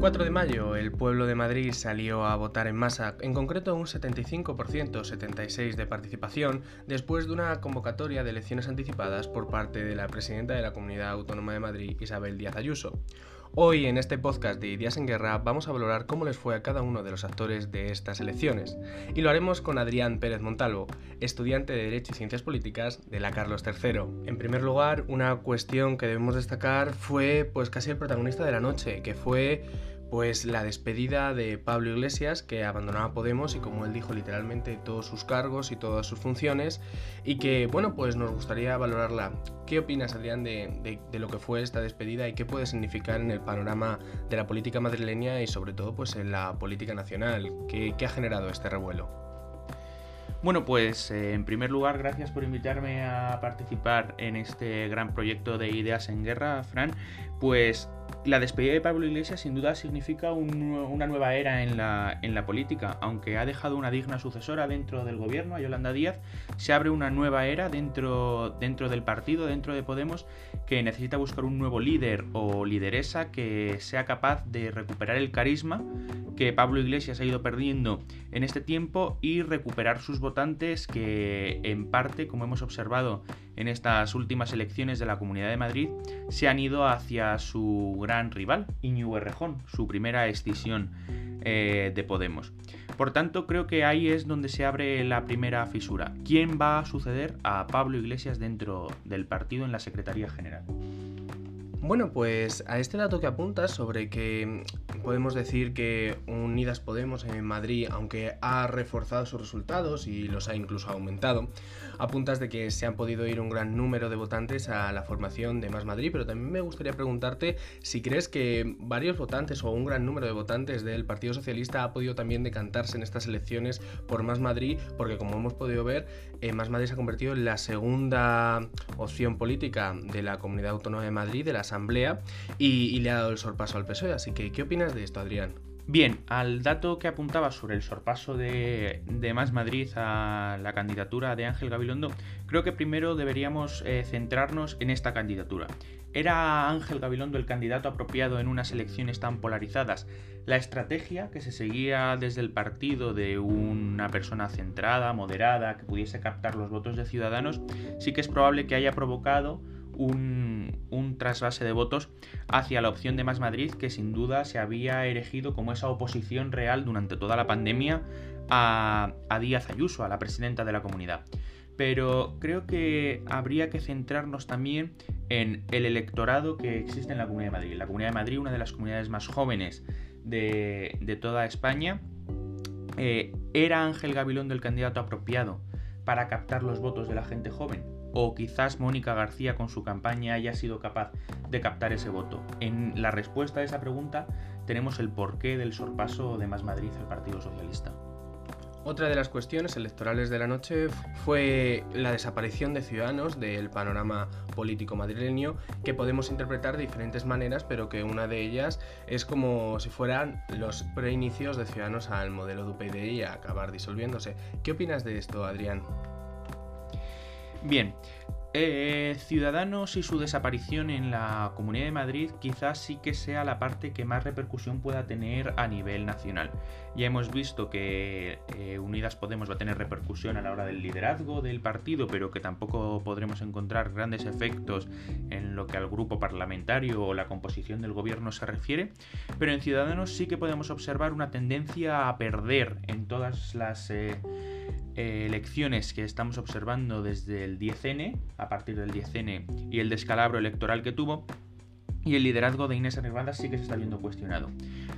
4 de mayo el pueblo de Madrid salió a votar en masa, en concreto un 75%, 76% de participación, después de una convocatoria de elecciones anticipadas por parte de la presidenta de la Comunidad Autónoma de Madrid, Isabel Díaz Ayuso. Hoy en este podcast de Ideas en Guerra vamos a valorar cómo les fue a cada uno de los actores de estas elecciones. Y lo haremos con Adrián Pérez Montalvo, estudiante de Derecho y Ciencias Políticas de la Carlos III. En primer lugar, una cuestión que debemos destacar fue pues casi el protagonista de la noche, que fue pues la despedida de Pablo Iglesias, que abandonaba Podemos y como él dijo literalmente todos sus cargos y todas sus funciones, y que bueno, pues nos gustaría valorarla. ¿Qué opinas, Adrián, de, lo que fue esta despedida y qué puede significar en el panorama de la política madrileña y sobre todo pues en la política nacional? ¿Qué, ha generado este revuelo? Bueno, pues eh, en primer lugar, gracias por invitarme a participar en este gran proyecto de Ideas en Guerra, Fran. Pues la despedida de Pablo Iglesias sin duda significa una nueva era en la, política. Aunque ha dejado una digna sucesora dentro del gobierno, a Yolanda Díaz, se abre una nueva era dentro, dentro del partido, dentro de Podemos, que necesita buscar un nuevo líder o lideresa que sea capaz de recuperar el carisma que Pablo Iglesias ha ido perdiendo en este tiempo y recuperar sus votantes que en parte, como hemos observado en estas últimas elecciones de la Comunidad de Madrid, se han ido hacia su gran rival, Iñigo Errejón, su primera escisión eh, de Podemos. Por tanto, creo que ahí es donde se abre la primera fisura. ¿Quién va a suceder a Pablo Iglesias dentro del partido en la Secretaría General? Bueno, pues a este dato que apuntas sobre que podemos decir que Unidas Podemos en Madrid, aunque ha reforzado sus resultados y los ha incluso aumentado, apuntas de que se han podido ir un gran número de votantes a la formación de Más Madrid, pero también me gustaría preguntarte si crees que varios votantes o un gran número de votantes del Partido Socialista ha podido también decantarse en estas elecciones por Más Madrid, porque como hemos podido ver, eh, Más Madrid se ha convertido en la segunda opción política de la Comunidad Autónoma de Madrid, de las Asamblea y, le ha dado el sorpaso al PSOE. Así que, ¿qué opinas de esto, Adrián? Bien, al dato que apuntaba sobre el sorpaso de, Más Madrid a la candidatura de Ángel Gabilondo, creo que primero deberíamos eh, centrarnos en esta candidatura. ¿Era Ángel Gabilondo el candidato apropiado en unas elecciones tan polarizadas? La estrategia que se seguía desde el partido de una persona centrada, moderada, que pudiese captar los votos de ciudadanos, sí que es probable que haya provocado un, trasvase de votos hacia la opción de Más Madrid, que sin duda se había erigido como esa oposición real durante toda la pandemia a, Díaz Ayuso, a la presidenta de la comunidad. Pero creo que habría que centrarnos también en el electorado que existe en la Comunidad de Madrid. La Comunidad de Madrid, una de las comunidades más jóvenes de, toda España, eh, ¿era Ángel Gabilondo el candidato apropiado para captar los votos de la gente joven? O quizás Mónica García con su campaña haya sido capaz de captar ese voto. En la respuesta a esa pregunta tenemos el porqué del sorpaso de Más Madrid al Partido Socialista. Otra de las cuestiones electorales de la noche fue la desaparición de Ciudadanos del panorama político madrileño, que podemos interpretar de diferentes maneras, pero que una de ellas es como si fueran los preinicios de Ciudadanos al modelo de UPyD y a acabar disolviéndose. ¿Qué opinas de esto, Adrián? Bien, eh, Ciudadanos y su desaparición en la Comunidad de Madrid quizás sí que sea la parte que más repercusión pueda tener a nivel nacional. Ya hemos visto que eh, Unidas Podemos va a tener repercusión a la hora del liderazgo del partido, pero que tampoco podremos encontrar grandes efectos en lo que al grupo parlamentario o la composición del gobierno se refiere. Pero en Ciudadanos sí que podemos observar una tendencia a perder en todas las... Eh, eh, elecciones que estamos observando desde el 10N, a partir del 10N y el descalabro electoral que tuvo, y el liderazgo de Inés Arrimadas sí que se está viendo cuestionado.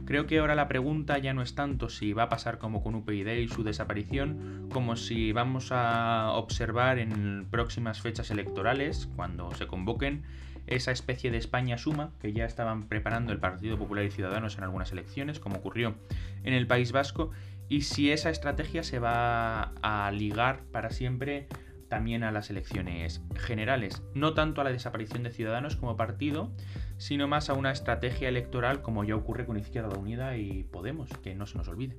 Creo que ahora la pregunta ya no es tanto si va a pasar como con UPyD y su desaparición, como si vamos a observar en próximas fechas electorales, cuando se convoquen, esa especie de España suma que ya estaban preparando el Partido Popular y Ciudadanos en algunas elecciones, como ocurrió en el País Vasco, y si esa estrategia se va a ligar para siempre también a las elecciones generales, no tanto a la desaparición de Ciudadanos como partido, sino más a una estrategia electoral como ya ocurre con Izquierda Unida y Podemos, que no se nos olvide.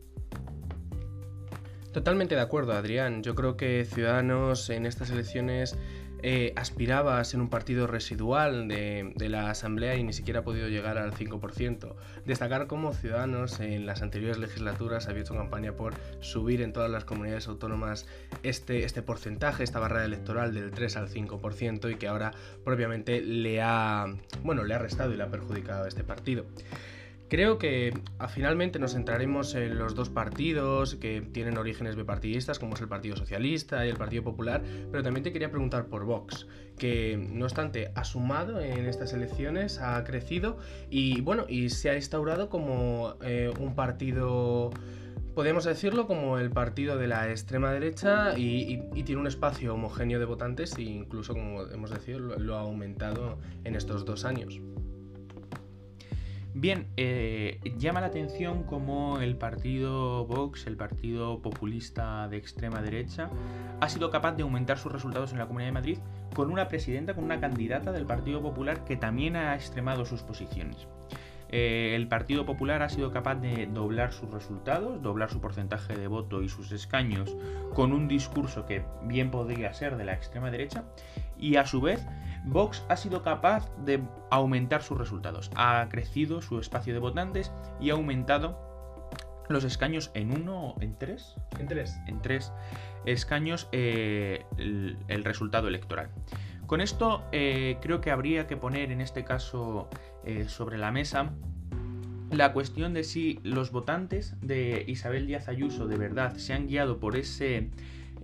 Totalmente de acuerdo, Adrián. Yo creo que Ciudadanos en estas elecciones eh, aspiraba a ser un partido residual de, la Asamblea y ni siquiera ha podido llegar al 5%. Destacar cómo Ciudadanos en las anteriores legislaturas había hecho campaña por subir en todas las comunidades autónomas este, este porcentaje, esta barrera electoral del 3 al 5% y que ahora propiamente le ha, bueno, le ha restado y le ha perjudicado a este partido. Creo que ah, finalmente nos centraremos en los dos partidos que tienen orígenes bipartidistas, como es el Partido Socialista y el Partido Popular, pero también te quería preguntar por Vox, que no obstante ha sumado en estas elecciones, ha crecido y bueno, y se ha instaurado como eh, un partido podemos decirlo como el partido de la extrema derecha y, tiene un espacio homogéneo de votantes e incluso, como hemos decidido, lo ha aumentado en estos dos años. Bien, eh, llama la atención cómo el partido Vox, el partido populista de extrema derecha, ha sido capaz de aumentar sus resultados en la Comunidad de Madrid con una presidenta, con una candidata del Partido Popular que también ha extremado sus posiciones. Eh, el Partido Popular ha sido capaz de doblar sus resultados, doblar su porcentaje de voto y sus escaños con un discurso que bien podría ser de la extrema derecha y a su vez Vox ha sido capaz de aumentar sus resultados. Ha crecido su espacio de votantes y ha aumentado los escaños en uno, en tres, en tres, en tres escaños eh, el, resultado electoral. Con esto eh, creo que habría que poner en este caso eh, sobre la mesa la cuestión de si los votantes de Isabel Díaz Ayuso de verdad se han guiado por ese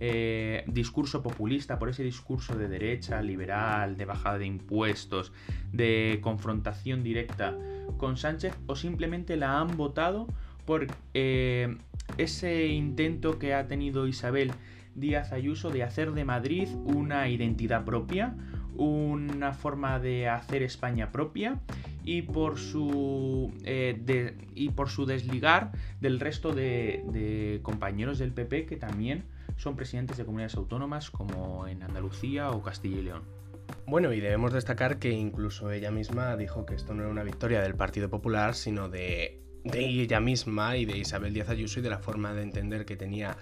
eh, discurso populista, por ese discurso de derecha, liberal, de bajada de impuestos, de confrontación directa con Sánchez, o simplemente la han votado por ese intento que ha tenido Isabel Díaz Ayuso de hacer de Madrid una identidad propia, una forma de hacer España propia y por su, eh, y por su desligar del resto de, compañeros del PP que también son presidentes de comunidades autónomas como en Andalucía o Castilla y León. Bueno, y debemos destacar que incluso ella misma dijo que esto no era una victoria del Partido Popular, sino de, de ella misma y de Isabel Díaz Ayuso y de la forma de entender que tenía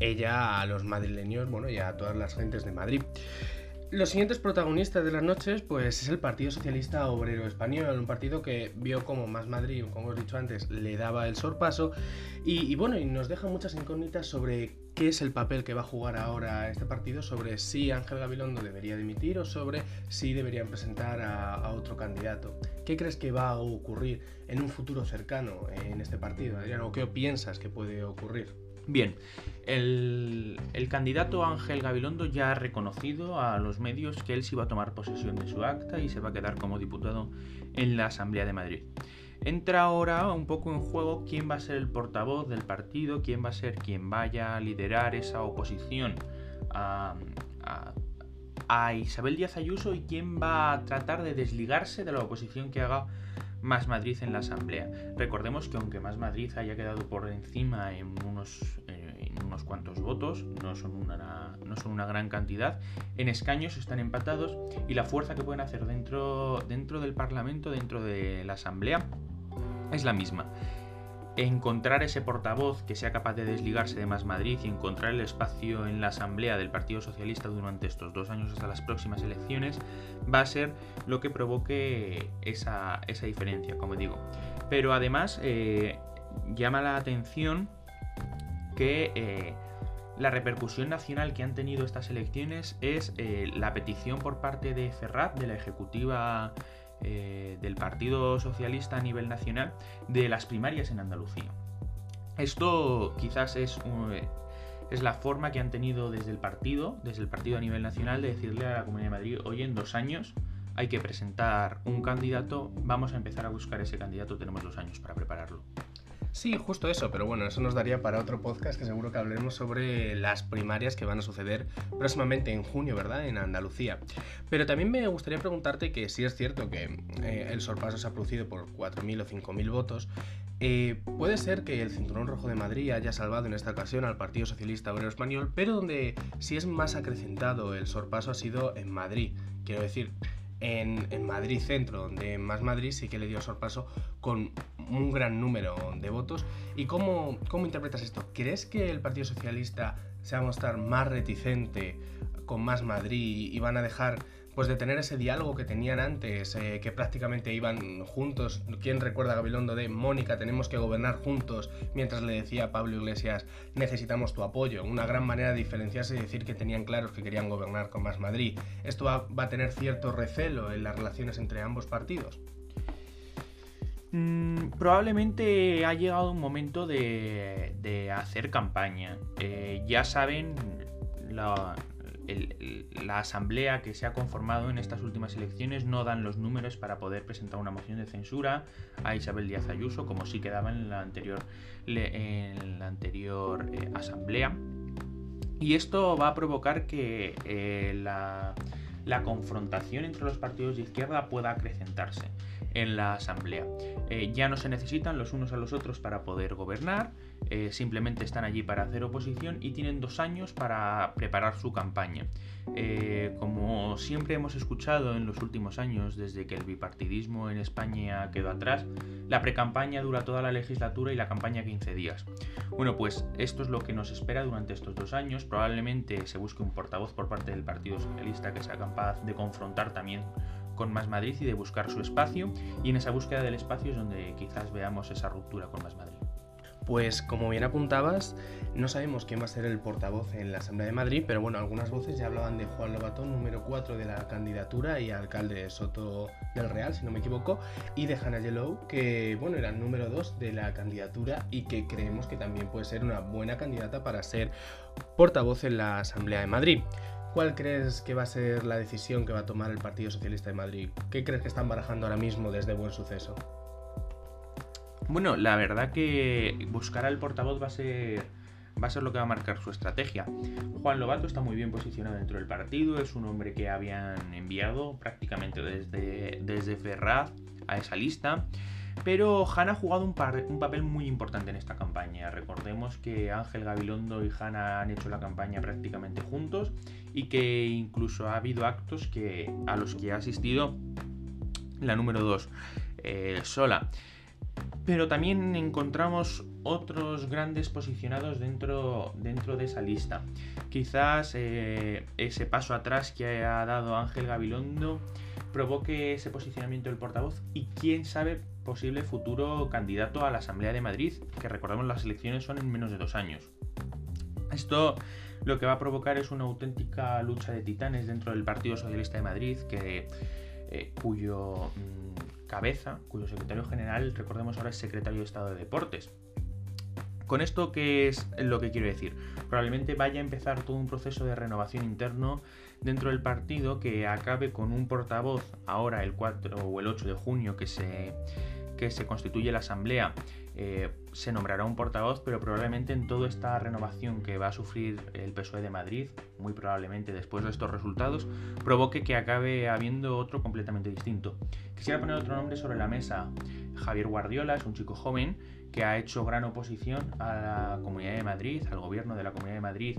ella a los madrileños, bueno, y a todas las gentes de Madrid. Los siguientes protagonistas de las noches, pues es el Partido Socialista Obrero Español, un partido que vio como Más Madrid, como hemos dicho antes, le daba el sorpaso y, bueno, y nos deja muchas incógnitas sobre qué es el papel que va a jugar ahora este partido, sobre si Ángel Gabilondo debería dimitir o sobre si deberían presentar a, a otro candidato. ¿Qué crees que va a ocurrir en un futuro cercano en este partido, Adrián? ¿O qué piensas que puede ocurrir? Bien, el, candidato Ángel Gabilondo ya ha reconocido a los medios que él se iba a tomar posesión de su acta y se va a quedar como diputado en la Asamblea de Madrid. Entra ahora un poco en juego quién va a ser el portavoz del partido, quién va a ser quien vaya a liderar esa oposición a, a Isabel Díaz Ayuso y quién va a tratar de desligarse de la oposición que haga más Madrid en la Asamblea. Recordemos que aunque Más Madrid haya quedado por encima en unos, eh, unos cuantos votos, no son, una, no son una gran cantidad, en escaños están empatados y la fuerza que pueden hacer dentro, dentro del Parlamento, dentro de la Asamblea, es la misma encontrar ese portavoz que sea capaz de desligarse de Más Madrid y encontrar el espacio en la Asamblea del Partido Socialista durante estos dos años hasta las próximas elecciones va a ser lo que provoque esa, diferencia, como digo. Pero además eh, llama la atención que eh, la repercusión nacional que han tenido estas elecciones es eh, la petición por parte de Ferrat, de la Ejecutiva eh, del Partido Socialista a nivel nacional de las primarias en Andalucía. Esto quizás es, es la forma que han tenido desde el partido, desde el partido a nivel nacional, de decirle a la Comunidad de Madrid, oye, en dos años hay que presentar un candidato, vamos a empezar a buscar ese candidato, tenemos dos años para prepararlo. Sí, justo eso, pero bueno, eso nos daría para otro podcast que seguro que hablaremos sobre las primarias que van a suceder próximamente en junio, ¿verdad? En Andalucía. Pero también me gustaría preguntarte que si es cierto que eh, el sorpaso se ha producido por 4.000 o 5.000 votos, eh, puede ser que el Cinturón Rojo de Madrid haya salvado en esta ocasión al Partido Socialista Obrero Español, pero donde sí es más acrecentado el sorpaso ha sido en Madrid. Quiero decir, en, Madrid Centro, donde Más Madrid sí que le dio sorpaso con un gran número de votos. ¿Y cómo, cómo interpretas esto? ¿Crees que el Partido Socialista se va a mostrar más reticente con Más Madrid y van a dejar pues de tener ese diálogo que tenían antes, eh, que prácticamente iban juntos. ¿Quién recuerda a Gabilondo de Mónica, tenemos que gobernar juntos? Mientras le decía a Pablo Iglesias, necesitamos tu apoyo. Una gran manera de diferenciarse y decir que tenían claros que querían gobernar con más Madrid. ¿Esto va, a tener cierto recelo en las relaciones entre ambos partidos? Mm, probablemente ha llegado un momento de, hacer campaña. Eh, ya saben la, la asamblea que se ha conformado en estas últimas elecciones no dan los números para poder presentar una moción de censura a Isabel Díaz Ayuso, como sí quedaba en la anterior, en la anterior eh, asamblea. Y esto va a provocar que eh, la, la confrontación entre los partidos de izquierda pueda acrecentarse en la asamblea. Eh, ya no se necesitan los unos a los otros para poder gobernar, eh, simplemente están allí para hacer oposición y tienen dos años para preparar su campaña. Eh, como siempre hemos escuchado en los últimos años, desde que el bipartidismo en España quedó atrás, la precampaña dura toda la legislatura y la campaña 15 días. Bueno, pues esto es lo que nos espera durante estos dos años. Probablemente se busque un portavoz por parte del Partido Socialista que sea capaz de confrontar también con Más Madrid y de buscar su espacio. Y en esa búsqueda del espacio es donde quizás veamos esa ruptura con Más Madrid. Pues como bien apuntabas, no sabemos quién va a ser el portavoz en la Asamblea de Madrid, pero bueno, algunas voces ya hablaban de Juan Lobato, número 4 de la candidatura y alcalde de Soto del Real, si no me equivoco, y de Hannah Yellow, que bueno, era el número 2 de la candidatura y que creemos que también puede ser una buena candidata para ser portavoz en la Asamblea de Madrid. ¿Cuál crees que va a ser la decisión que va a tomar el Partido Socialista de Madrid? ¿Qué crees que están barajando ahora mismo desde Buen Suceso? Bueno, la verdad que buscar al portavoz va a ser va a ser lo que va a marcar su estrategia. Juan Lobato está muy bien posicionado dentro del partido, es un hombre que habían enviado prácticamente desde, desde Ferraz a esa lista. Pero Hanna ha jugado un, papel muy importante en esta campaña. Recordemos que Ángel Gabilondo y Hanna han hecho la campaña prácticamente juntos y que incluso ha habido actos que, a los que ha asistido la número 2 eh, sola. Pero también encontramos otros grandes posicionados dentro, dentro de esa lista. Quizás eh, ese paso atrás que ha dado Ángel Gabilondo provoque ese posicionamiento del portavoz y quién sabe posible futuro candidato a la Asamblea de Madrid, que recordemos las elecciones son en menos de dos años. Esto lo que va a provocar es una auténtica lucha de titanes dentro del Partido Socialista de Madrid, que, eh, cuyo mm, cabeza, cuyo secretario general, recordemos ahora, es secretario de Estado de Deportes. Con esto, ¿qué es lo que quiero decir? Probablemente vaya a empezar todo un proceso de renovación interno dentro del partido que acabe con un portavoz ahora el 4 o el 8 de junio que se, que se constituye la asamblea. Eh, se nombrará un portavoz, pero probablemente en toda esta renovación que va a sufrir el PSOE de Madrid, muy probablemente después de estos resultados, provoque que acabe habiendo otro completamente distinto. Quisiera poner otro nombre sobre la mesa. Javier Guardiola es un chico joven que ha hecho gran oposición a la Comunidad de Madrid, al gobierno de la Comunidad de Madrid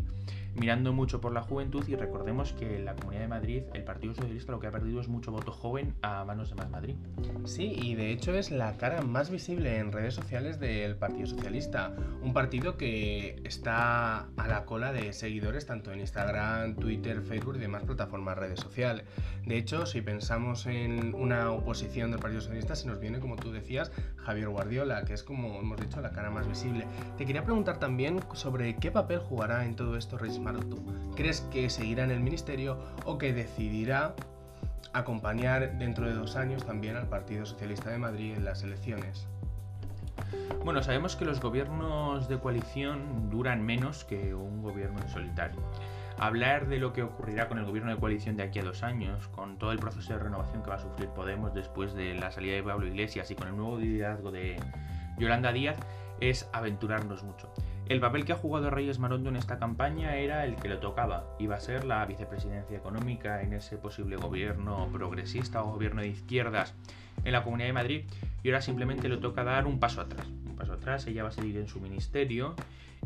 mirando mucho por la juventud y recordemos que en la Comunidad de Madrid el Partido Socialista lo que ha perdido es mucho voto joven a manos de Más Madrid. Sí, y de hecho es la cara más visible en redes sociales del Partido Socialista, un partido que está a la cola de seguidores tanto en Instagram, Twitter, Facebook y demás plataformas redes sociales. De hecho, si pensamos en una oposición del Partido Socialista, se nos viene, como tú decías, Javier Guardiola, que es como hemos dicho la cara más visible. Te quería preguntar también sobre qué papel jugará en todo esto ¿Crees que seguirá en el ministerio o que decidirá acompañar dentro de dos años también al Partido Socialista de Madrid en las elecciones? Bueno, sabemos que los gobiernos de coalición duran menos que un gobierno en solitario. Hablar de lo que ocurrirá con el gobierno de coalición de aquí a dos años, con todo el proceso de renovación que va a sufrir Podemos después de la salida de Pablo Iglesias y con el nuevo liderazgo de Yolanda Díaz, es aventurarnos mucho. El papel que ha jugado Reyes Marondo en esta campaña era el que le tocaba. Iba a ser la vicepresidencia económica en ese posible gobierno progresista o gobierno de izquierdas en la Comunidad de Madrid y ahora simplemente le toca dar un paso atrás. Un paso atrás, ella va a seguir en su ministerio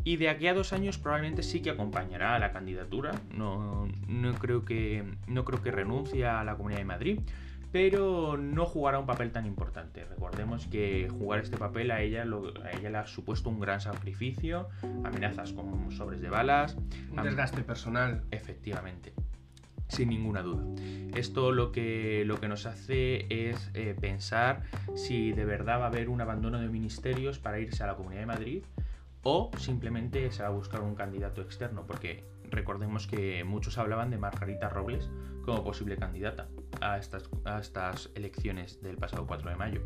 y de aquí a dos años probablemente sí que acompañará a la candidatura. No, no, creo, que, no creo que renuncie a la Comunidad de Madrid pero no jugará un papel tan importante. Recordemos que jugar este papel a ella, a ella le ha supuesto un gran sacrificio, amenazas con sobres de balas. Un desgaste personal. Efectivamente sin ninguna duda. Esto lo que, lo que nos hace es eh, pensar si de verdad va a haber un abandono de ministerios para irse a la Comunidad de Madrid o simplemente se va a buscar un candidato externo, porque recordemos que muchos hablaban de Margarita Robles como posible candidata a estas, a estas elecciones del pasado 4 de mayo.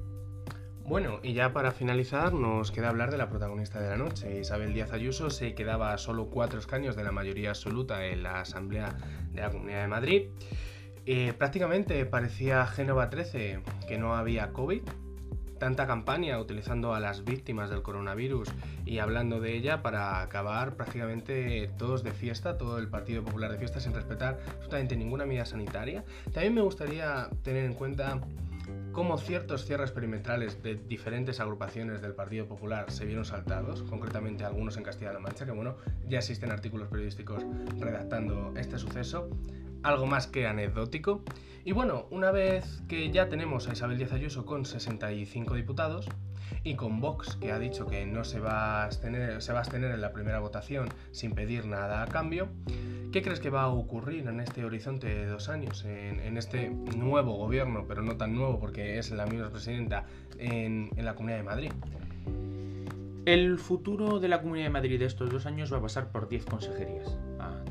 Bueno, y ya para finalizar nos queda hablar de la protagonista de la noche. Isabel Díaz Ayuso se quedaba a solo cuatro escaños de la mayoría absoluta en la Asamblea de la Comunidad de Madrid. Eh, prácticamente parecía Génova 13 que no había COVID. Tanta campaña utilizando a las víctimas del coronavirus y hablando de ella para acabar prácticamente todos de fiesta, todo el Partido Popular de fiesta sin respetar absolutamente ninguna medida sanitaria. También me gustaría tener en cuenta cómo ciertos cierres perimetrales de diferentes agrupaciones del Partido Popular se vieron saltados, concretamente algunos en Castilla-La Mancha, que bueno, ya existen artículos periodísticos redactando este suceso, algo más que anecdótico. Y bueno, una vez que ya tenemos a Isabel Díaz Ayuso con 65 diputados, y con Vox, que ha dicho que no se va, a abstener, en la primera votación sin pedir nada a cambio, ¿qué crees que va a ocurrir en este horizonte de dos años, en, este nuevo gobierno, pero no tan nuevo porque es la misma presidenta en, la Comunidad de Madrid? El futuro de la Comunidad de Madrid de estos dos años va a pasar por 10 consejerías.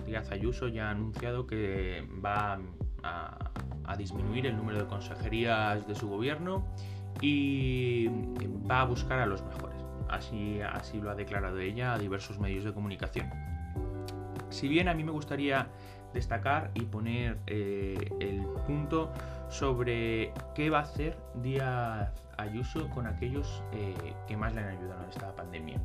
Díaz Ayuso ya ha anunciado que va a, a disminuir el número de consejerías de su gobierno y va a buscar a los mejores. Así, así lo ha declarado ella a diversos medios de comunicación. Si bien a mí me gustaría destacar y poner eh, el punto sobre qué va a hacer Díaz Ayuso con aquellos eh, que más le han ayudado en esta pandemia.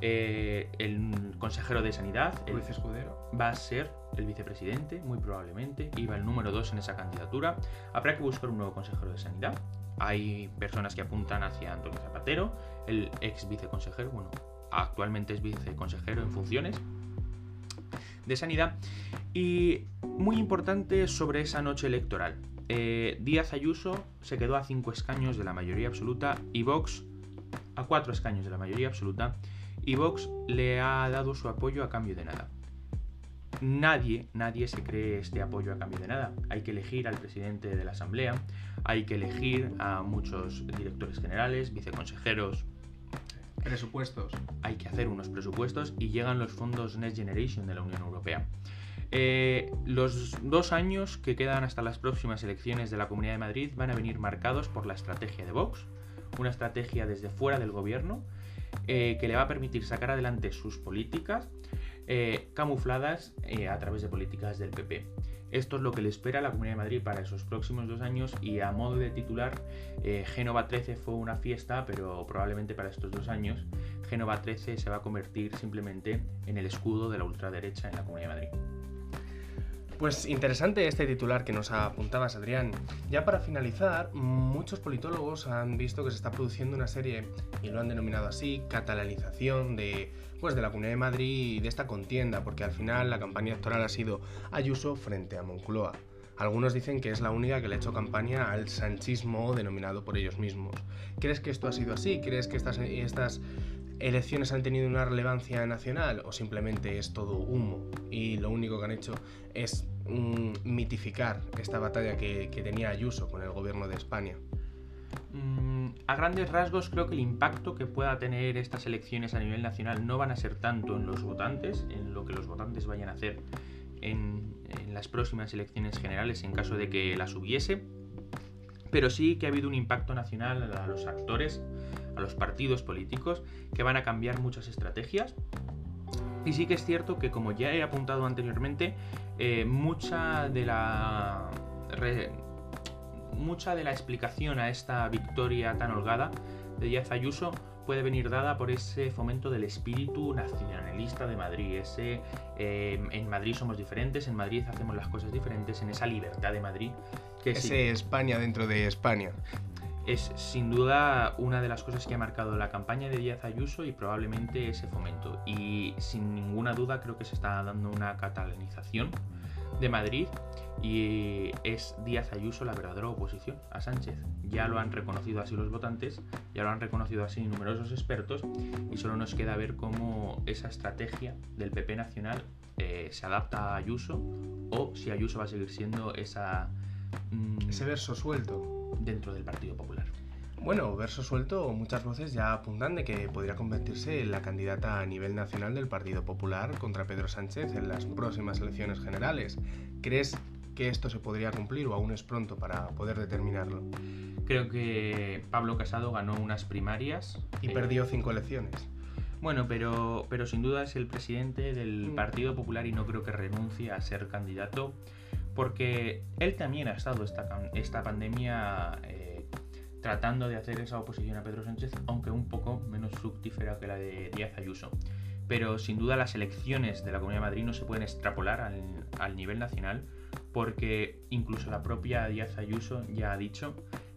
Eh, el consejero de Sanidad, el Escudero, va a ser el vicepresidente, muy probablemente, iba el número 2 en esa candidatura. Habrá que buscar un nuevo consejero de Sanidad. Hay personas que apuntan hacia Antonio Zapatero, el ex viceconsejero, bueno, actualmente es viceconsejero en funciones de sanidad. Y muy importante sobre esa noche electoral. Eh, Díaz Ayuso se quedó a cinco escaños de la mayoría absoluta y Vox a cuatro escaños de la mayoría absoluta y Vox le ha dado su apoyo a cambio de nada. Nadie, nadie se cree este apoyo a cambio de nada. Hay que elegir al presidente de la Asamblea, hay que elegir a muchos directores generales, viceconsejeros. Presupuestos. Hay que hacer unos presupuestos y llegan los fondos Next Generation de la Unión Europea. Eh, los dos años que quedan hasta las próximas elecciones de la Comunidad de Madrid van a venir marcados por la estrategia de Vox, una estrategia desde fuera del gobierno eh, que le va a permitir sacar adelante sus políticas eh, camufladas eh, a través de políticas del PP. Esto es lo que le espera a la Comunidad de Madrid para esos próximos dos años y a modo de titular, Génova 13 fue una fiesta, pero probablemente para estos dos años, Génova 13 se va a convertir simplemente en el escudo de la ultraderecha en la Comunidad de Madrid. Pues interesante este titular que nos apuntabas, Adrián. Ya para finalizar, muchos politólogos han visto que se está produciendo una serie, y lo han denominado así, catalanización de, pues, de la Comunidad de Madrid y de esta contienda, porque al final la campaña electoral ha sido Ayuso frente a Moncloa. Algunos dicen que es la única que le ha hecho campaña al sanchismo denominado por ellos mismos. ¿Crees que esto ha sido así? ¿Crees que estas, estas elecciones han tenido una relevancia nacional o simplemente es todo humo y lo único que han hecho es mm, mitificar esta batalla que, tenía Ayuso con el gobierno de España? Mm, a grandes rasgos creo que el impacto que pueda tener estas elecciones a nivel nacional no van a ser tanto en los votantes, en lo que los votantes vayan a hacer en, en las próximas elecciones generales en caso de que las hubiese, pero sí que ha habido un impacto nacional a los actores a los partidos políticos que van a cambiar muchas estrategias. Y sí que es cierto que, como ya he apuntado anteriormente, eh, mucha de la. mucha de la explicación a esta victoria tan holgada de Díaz Ayuso puede venir dada por ese fomento del espíritu nacionalista de Madrid, ese eh, en Madrid somos diferentes, en Madrid hacemos las cosas diferentes, en esa libertad de Madrid. Que ese España dentro de España es sin duda una de las cosas que ha marcado la campaña de Díaz Ayuso y probablemente ese fomento. Y sin ninguna duda creo que se está dando una catalanización de Madrid y es Díaz Ayuso la verdadera oposición a Sánchez. Ya lo han reconocido así los votantes, ya lo han reconocido así numerosos expertos y solo nos queda ver cómo esa estrategia del PP nacional eh, se adapta a Ayuso o si Ayuso va a seguir siendo esa... Mm, Ese verso suelto. Dentro del Partido Popular. Bueno, verso suelto, muchas voces ya apuntan de que podría convertirse en la candidata a nivel nacional del Partido Popular contra Pedro Sánchez en las próximas elecciones generales. ¿Crees que esto se podría cumplir o aún es pronto para poder determinarlo? Creo que Pablo Casado ganó unas primarias. Y perdió cinco elecciones. Bueno, pero, pero sin duda es el presidente del mm. Partido Popular y no creo que renuncie a ser candidato porque él también ha estado esta, esta pandemia eh, tratando de hacer esa oposición a Pedro Sánchez, aunque un poco menos fructífera que la de Díaz Ayuso. Pero sin duda las elecciones de la Comunidad de Madrid no se pueden extrapolar al, al nivel nacional porque incluso la propia Díaz Ayuso ya ha dicho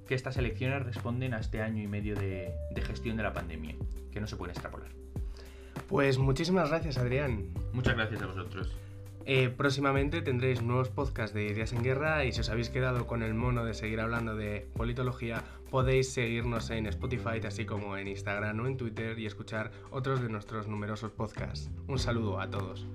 que estas elecciones responden a este año y medio de, de gestión de la pandemia, que no se pueden extrapolar. Pues muchísimas gracias, Adrián. Muchas gracias a vosotros. Eh, próximamente tendréis nuevos podcasts de Ideas en Guerra y si os habéis quedado con el mono de seguir hablando de politología, podéis seguirnos en Spotify, así como en Instagram o en Twitter y escuchar otros de nuestros numerosos podcasts. Un saludo a todos.